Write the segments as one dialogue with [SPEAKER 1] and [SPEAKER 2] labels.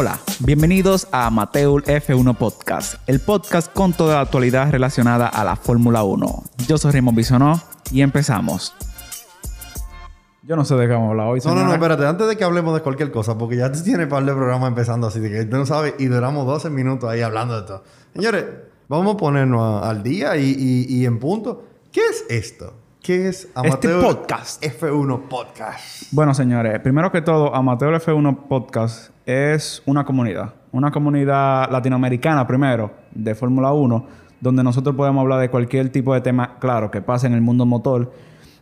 [SPEAKER 1] Hola, bienvenidos a Amateur F1 Podcast, el podcast con toda la actualidad relacionada a la Fórmula 1. Yo soy Raymond Bisonó y empezamos. Yo no sé de qué vamos a hablar hoy.
[SPEAKER 2] No, no, no, espérate, antes de que hablemos de cualquier cosa, porque ya tú tienes par de programas empezando así, de que tú no sabes, y duramos 12 minutos ahí hablando de todo. Señores, vamos a ponernos a- al día y, y- y en punto. ¿Qué es esto? ¿Qué es Amateur
[SPEAKER 1] podcast.
[SPEAKER 2] F1 Podcast?
[SPEAKER 1] Bueno, señores, primero que todo, Amateur F1 Podcast es una comunidad. Una comunidad latinoamericana, primero, de Fórmula 1, donde nosotros podemos hablar de cualquier tipo de tema, claro, que pase en el mundo motor.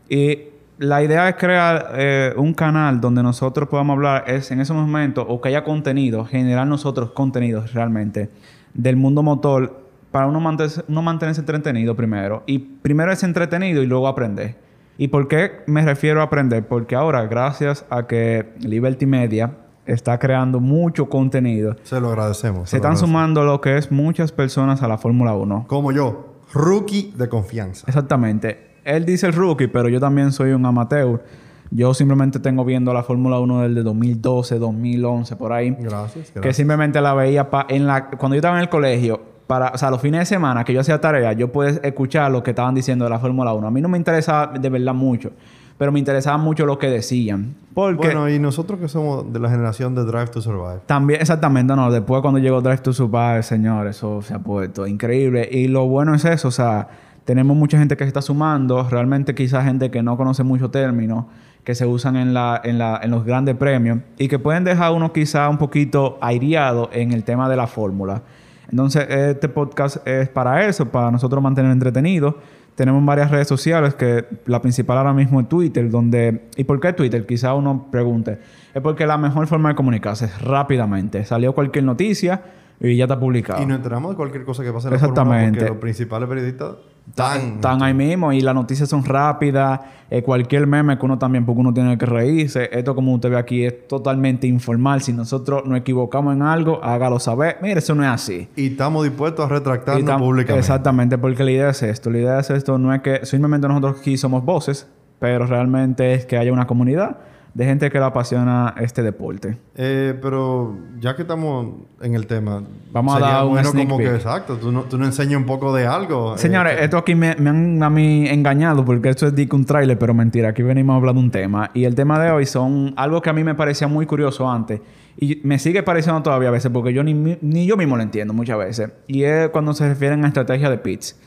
[SPEAKER 1] Y la idea es crear eh, un canal donde nosotros podamos hablar, es en ese momento, o que haya contenido, generar nosotros contenidos realmente del mundo motor para uno, mantenerse- uno mantenerse entretenido primero. Y primero es entretenido y luego aprender. ¿Y por qué me refiero a aprender? Porque ahora, gracias a que Liberty Media está creando mucho contenido,
[SPEAKER 2] Se lo agradecemos.
[SPEAKER 1] se
[SPEAKER 2] lo
[SPEAKER 1] están
[SPEAKER 2] agradecemos.
[SPEAKER 1] sumando lo que es muchas personas a la Fórmula 1.
[SPEAKER 2] Como yo, rookie de confianza.
[SPEAKER 1] Exactamente. Él dice el rookie, pero yo también soy un amateur. Yo simplemente tengo viendo la Fórmula 1 desde 2012, 2011, por ahí.
[SPEAKER 2] Gracias,
[SPEAKER 1] Que simplemente la veía pa- en la cuando yo estaba en el colegio, para, o sea, los fines de semana que yo hacía tarea, yo podía escuchar lo que estaban diciendo de la Fórmula 1. A mí no me interesaba de verdad mucho, pero me interesaba mucho lo que decían. Porque
[SPEAKER 2] Bueno, y nosotros que somos de la generación de Drive to Survive.
[SPEAKER 1] también, exactamente, no. Después cuando llegó Drive to Survive, señor, eso se ha puesto increíble. Y lo bueno es eso, o sea, tenemos mucha gente que se está sumando. Realmente quizás gente que no conoce muchos términos que se usan en, la, en, la, en los grandes premios y que pueden dejar uno quizás un poquito aireado en el tema de la fórmula. Entonces, este podcast es para eso, para nosotros mantener entretenidos. Tenemos varias redes sociales, que la principal ahora mismo es Twitter, donde... ¿Y por qué Twitter? Quizá uno pregunte. Es porque la mejor forma de comunicarse es rápidamente. Salió cualquier noticia y ya está publicado.
[SPEAKER 2] Y nos enteramos de cualquier cosa que pase en la
[SPEAKER 1] Exactamente.
[SPEAKER 2] Fórmula porque los principales periodistas están...
[SPEAKER 1] Están ahí mismo y las noticias son rápidas. eh, cualquier meme que uno también, porque uno tiene que reírse. Esto, como usted ve aquí, es totalmente informal. Si nosotros nos equivocamos en algo, hágalo saber. Mire, eso no es así.
[SPEAKER 2] Y estamos dispuestos a retractarnos públicamente.
[SPEAKER 1] Exactamente, porque la idea es esto. La idea es esto, no es que simplemente nosotros aquí somos voces, pero realmente es que haya una comunidad de gente que le apasiona este deporte.
[SPEAKER 2] Eh, pero ya que estamos en el tema,
[SPEAKER 1] Vamos a dar un
[SPEAKER 2] bueno
[SPEAKER 1] sneak
[SPEAKER 2] como que
[SPEAKER 1] peek.
[SPEAKER 2] exacto, tú, no, tú nos enseñas un poco de algo. eh,
[SPEAKER 1] Señores,
[SPEAKER 2] que-
[SPEAKER 1] esto aquí me, me han a mí engañado porque esto es de que un tráiler, pero mentira. Aquí venimos a hablar de un tema. Y el tema de hoy son algo que a mí me parecía muy curioso antes. Y me sigue pareciendo todavía a veces porque yo ni, ni yo mismo lo entiendo muchas veces. Y es cuando se refieren a estrategia de pits.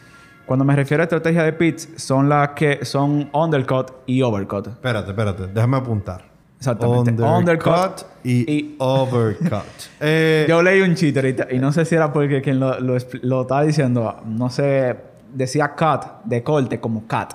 [SPEAKER 1] Cuando me refiero a estrategia de pits, son las que son undercut y overcut.
[SPEAKER 2] Espérate, espérate, déjame apuntar.
[SPEAKER 1] Exactamente.
[SPEAKER 2] Undercut,
[SPEAKER 1] Undercut
[SPEAKER 2] y,
[SPEAKER 1] y-
[SPEAKER 2] overcut. Eh,
[SPEAKER 1] Yo leí un chiste ahorita y no sé si era porque quien lo, lo, expl- lo estaba diciendo, no sé, decía cut de corte como cat.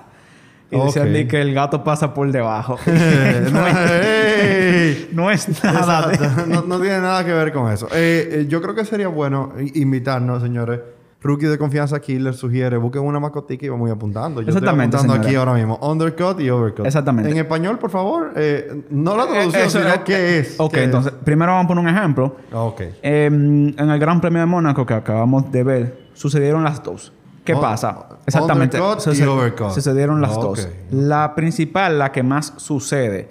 [SPEAKER 1] Y decían
[SPEAKER 2] Ok.
[SPEAKER 1] de que el gato pasa por debajo.
[SPEAKER 2] eh,
[SPEAKER 1] no, es, no es nada. de-
[SPEAKER 2] no, no tiene nada que ver con eso. Eh, eh, yo creo que sería bueno invitarnos, señores. Rookie de confianza aquí les sugiere, busquen una mascotica y vamos apuntando. Yo
[SPEAKER 1] Exactamente,
[SPEAKER 2] estoy apuntando aquí ahora mismo. Undercut y overcut.
[SPEAKER 1] Exactamente.
[SPEAKER 2] En español, por favor, eh, no la
[SPEAKER 1] Eh,
[SPEAKER 2] traducción, sino
[SPEAKER 1] es-
[SPEAKER 2] qué es.
[SPEAKER 1] Ok,
[SPEAKER 2] ¿Qué es?
[SPEAKER 1] entonces, primero vamos a poner un ejemplo.
[SPEAKER 2] Ah, Ok.
[SPEAKER 1] Eh, en el Gran Premio de Mónaco que acabamos de ver, sucedieron las dos. ¿Qué
[SPEAKER 2] Oh,
[SPEAKER 1] pasa? Exactamente.
[SPEAKER 2] undercut y overcut.
[SPEAKER 1] Sucedieron las
[SPEAKER 2] Ok.
[SPEAKER 1] dos. La principal, la que más sucede,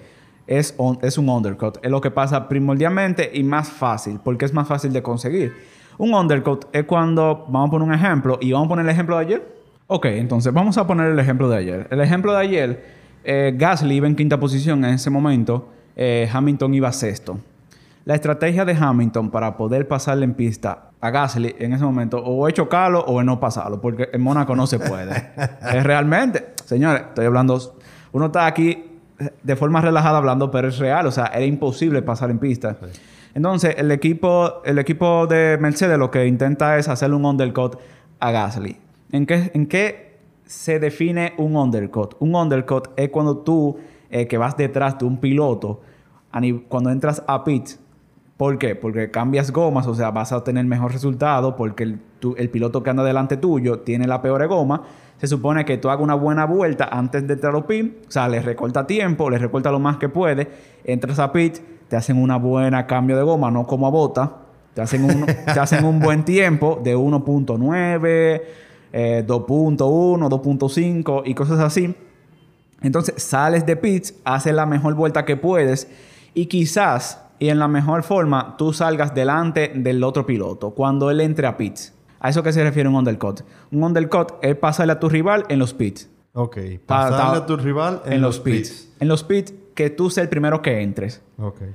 [SPEAKER 1] es, on- es un undercut. Es lo que pasa primordialmente y más fácil, porque es más fácil de conseguir. Un undercut es cuando, vamos a poner un ejemplo, y vamos a poner el ejemplo de ayer. Ok, entonces vamos a poner el ejemplo de ayer. El ejemplo de ayer, eh, Gasly iba en quinta posición en ese momento, eh, Hamilton iba sexto. La estrategia de Hamilton para poder pasarle en pista a Gasly en ese momento o es chocarlo o es no pasarlo, porque en Mónaco no se puede. es realmente, señores, estoy hablando, uno está aquí de forma relajada hablando, pero es real, o sea, era imposible pasar en pista. Entonces, el equipo, el equipo de Mercedes lo que intenta es hacerle un undercut a Gasly. ¿En qué, en qué se define un undercut? Un undercut es cuando tú, eh, que vas detrás de un piloto, cuando entras a pits, ¿Por qué? Porque cambias gomas, o sea, vas a tener mejor resultado porque el, piloto que anda delante tuyo tiene la peor goma. Se supone que tú hagas una buena vuelta antes de entrar a pits, o sea, le recorta tiempo, le recorta lo más que puede, entras a pit, te hacen una buena cambio de goma, no como a bota, te hacen un, te hacen un buen tiempo de 1.9, eh, 2.1, 2.5 y cosas así. Entonces sales de pits, haces la mejor vuelta que puedes y quizás y en la mejor forma tú salgas delante del otro piloto cuando él entre a pits. ¿A eso qué se refiere un undercut? Un undercut es pasarle a tu rival en los pits.
[SPEAKER 2] Ok.
[SPEAKER 1] Pa-
[SPEAKER 2] Pasarle a tu rival en,
[SPEAKER 1] En
[SPEAKER 2] los
[SPEAKER 1] los
[SPEAKER 2] pits.
[SPEAKER 1] pits. En los pits que tú seas el primero que entres.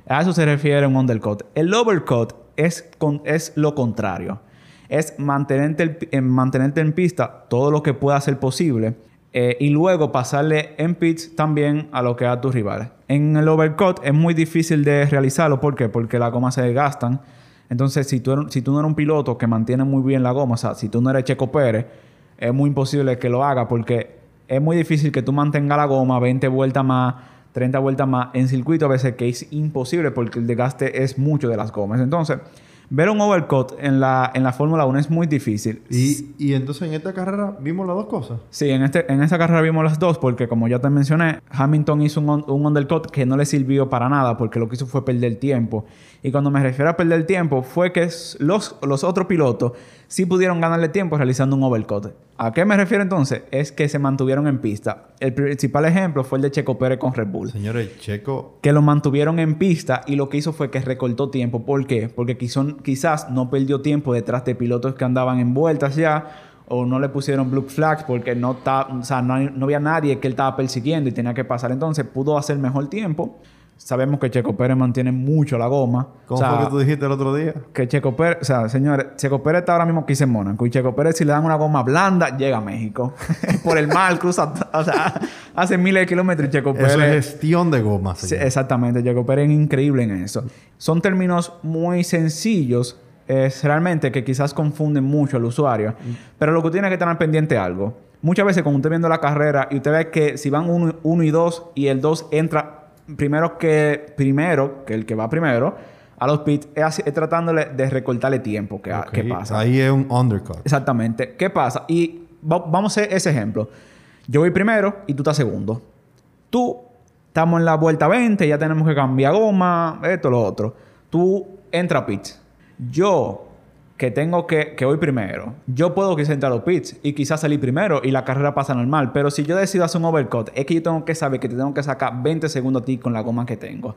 [SPEAKER 1] A eso se refiere un undercut. El overcut es, con- es lo contrario. Es mantenerte, el- en, mantenerte en pista todo lo que pueda ser posible eh, y luego pasarle en pits también a lo que a tus rivales. En el overcut es muy difícil de realizarlo. ¿Por qué? Porque las gomas se desgastan. Entonces, si tú, si tú no eres un piloto que mantiene muy bien la goma, o sea, si tú no eres Checo Pérez, es muy imposible que lo haga porque es muy difícil que tú mantengas la goma 20 vueltas más, 30 vueltas más en circuito a veces que es imposible porque el desgaste es mucho de las gomas. Entonces, ver un overcut en la, en la Fórmula 1 es muy difícil.
[SPEAKER 2] Y, y entonces en esta carrera vimos las dos cosas.
[SPEAKER 1] Sí, en, este, en esta carrera vimos las dos porque como ya te mencioné, Hamilton hizo un, un undercut que no le sirvió para nada porque lo que hizo fue perder tiempo. Y cuando me refiero a perder tiempo fue que los, los otros pilotos sí pudieron ganarle tiempo realizando un overcut. ¿A qué me refiero entonces? Es que se mantuvieron en pista. El principal ejemplo fue el de Checo Pérez con Red Bull
[SPEAKER 2] Señores, Checo
[SPEAKER 1] que lo mantuvieron en pista y lo que hizo fue que recortó tiempo. ¿Por qué? Porque quizón- quizás no perdió tiempo detrás de pilotos que andaban en vueltas ya o no le pusieron blue flags porque no, ta- o sea, no había nadie que él estaba persiguiendo y tenía que pasar. Entonces pudo hacer mejor tiempo. Sabemos que Checo Pérez mantiene mucho la goma.
[SPEAKER 2] ¿Cómo
[SPEAKER 1] O sea,
[SPEAKER 2] fue que tú dijiste el otro día?
[SPEAKER 1] que Checo Pérez, o sea, señores, Checo Pérez está ahora mismo aquí en Mónaco y Checo Pérez si le dan una goma blanda llega a México. Por el mar cruza, o sea, hace miles de kilómetros y Checo Pérez...
[SPEAKER 2] Eso es gestión de gomas.
[SPEAKER 1] Sí, exactamente, Checo Pérez es increíble en eso. Son términos muy sencillos, realmente que quizás confunden mucho al usuario, pero lo que tiene que tener pendiente es algo. Muchas veces cuando usted viendo la carrera y usted ve que si van uno, uno y dos y el dos entra primero que primero, que el que va primero, a los pits, es, tratándole de recortarle tiempo que pasa.
[SPEAKER 2] Ahí es un undercut.
[SPEAKER 1] Exactamente. ¿Qué pasa? Y va- vamos a hacer ese ejemplo. Yo voy primero y tú estás segundo. Tú, estamos en la vuelta 20, ya tenemos que cambiar goma, esto, lo otro. Tú entra a pits. Yo, que tengo que, que voy primero, yo puedo quizás entrar a los pits y quizás salir primero y la carrera pasa normal. Pero si yo decido hacer un overcut, es que yo tengo que saber que te tengo que sacar 20 segundos a ti con la goma que tengo.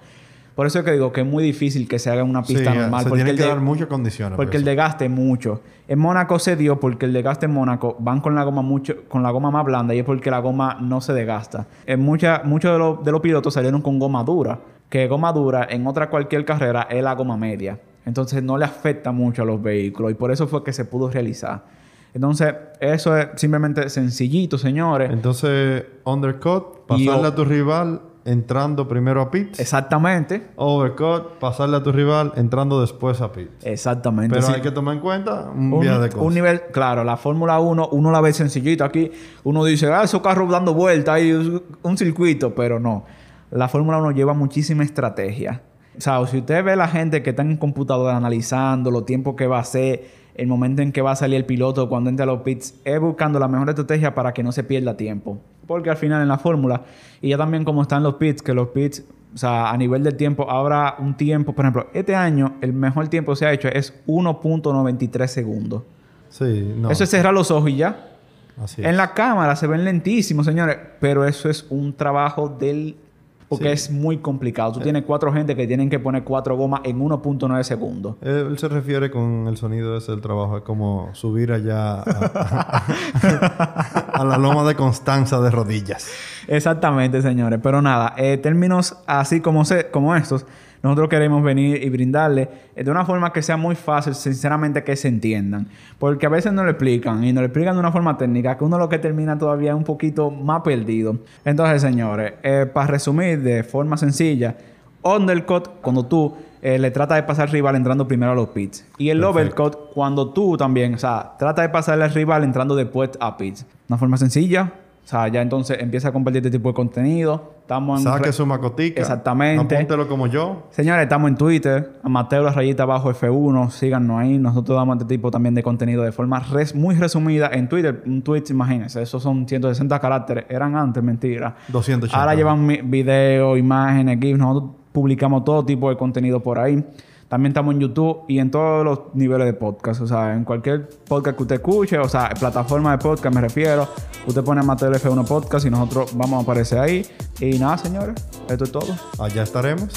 [SPEAKER 1] Por eso es que digo que es muy difícil que se haga una
[SPEAKER 2] Sí,
[SPEAKER 1] pista normal.
[SPEAKER 2] se
[SPEAKER 1] porque
[SPEAKER 2] tienen
[SPEAKER 1] el
[SPEAKER 2] que
[SPEAKER 1] de-
[SPEAKER 2] dar muchas condiciones.
[SPEAKER 1] porque el desgaste es mucho. En Mónaco se dio porque el desgaste en Mónaco van con la goma mucho, con la goma más blanda y es porque la goma no se desgasta. En mucha, muchos de, los- de los pilotos salieron con goma dura, que goma dura en otra cualquier carrera es la goma media. Entonces no le afecta mucho a los vehículos y por eso fue que se pudo realizar. Entonces, eso es simplemente sencillito, señores.
[SPEAKER 2] Entonces, undercut, pasarle a tu rival entrando primero a pits.
[SPEAKER 1] Exactamente.
[SPEAKER 2] Overcut, pasarle a tu rival entrando después a pits.
[SPEAKER 1] Exactamente.
[SPEAKER 2] Pero
[SPEAKER 1] Sí.
[SPEAKER 2] hay que tomar en cuenta un,
[SPEAKER 1] un,
[SPEAKER 2] de cosas.
[SPEAKER 1] un nivel, claro, la Fórmula 1, uno la ve sencillita aquí, uno dice, ah, esos carros dando vueltas, hay un un circuito, pero no. La Fórmula 1 lleva muchísima estrategia. O sea, si usted ve la gente que está en computadora analizando los tiempos que va a hacer, el momento en que va a salir el piloto cuando entre a los pits, es buscando la mejor estrategia para que no se pierda tiempo. Porque al final en la Fórmula, y ya también como están los pits, que los pits, o sea, a nivel del tiempo, habrá un tiempo, por ejemplo, este año el mejor tiempo que se ha hecho es 1.93 segundos.
[SPEAKER 2] Sí, no.
[SPEAKER 1] Eso es cerrar los ojos y ya.
[SPEAKER 2] Así es.
[SPEAKER 1] En la cámara se ven lentísimos, señores, pero eso es un trabajo del... Porque
[SPEAKER 2] Sí.
[SPEAKER 1] es muy complicado. Tú tienes cuatro gente que tienen que poner cuatro gomas en 1.9 segundos.
[SPEAKER 2] Él, él se refiere con el sonido ese del trabajo. Es como subir allá a, a la loma de Constanza de rodillas.
[SPEAKER 1] Exactamente, señores. Pero nada, eh, términos así como, se, como estos, nosotros queremos venir y brindarle eh, de una forma que sea muy fácil, sinceramente, que se entiendan. Porque a veces no lo explican y nos lo explican de una forma técnica que uno lo que termina todavía un poquito más perdido. Entonces, señores, eh, para resumir de forma sencilla, undercut cuando tú eh, le tratas de pasar al rival entrando primero a los pits. Y el
[SPEAKER 2] Perfecto.
[SPEAKER 1] overcut cuando tú también, o sea, trata de pasarle al rival entrando después a pits. Una forma sencilla. O sea, ya entonces empieza a compartir este tipo de contenido. Estamos en...
[SPEAKER 2] Saque su macotica.
[SPEAKER 1] Exactamente.
[SPEAKER 2] Apúntelo como yo.
[SPEAKER 1] Señores, estamos en Twitter, Mateo la rayita abajo F1, síganos ahí. Nosotros damos este tipo también de contenido de forma res- muy resumida en Twitter. Un tweet, imagínense, esos son 160 caracteres. Eran antes, mentira.
[SPEAKER 2] 280.
[SPEAKER 1] Ahora llevan mi- video, imágenes, GIFs. Nosotros publicamos todo tipo de contenido por ahí. También estamos en YouTube y en todos los niveles de podcast. O sea, en cualquier podcast que usted escuche, o sea, plataforma de podcast me refiero. Usted pone Mateo F1 Podcast y nosotros vamos a aparecer ahí. Y nada, señores, esto es todo.
[SPEAKER 2] Allá estaremos.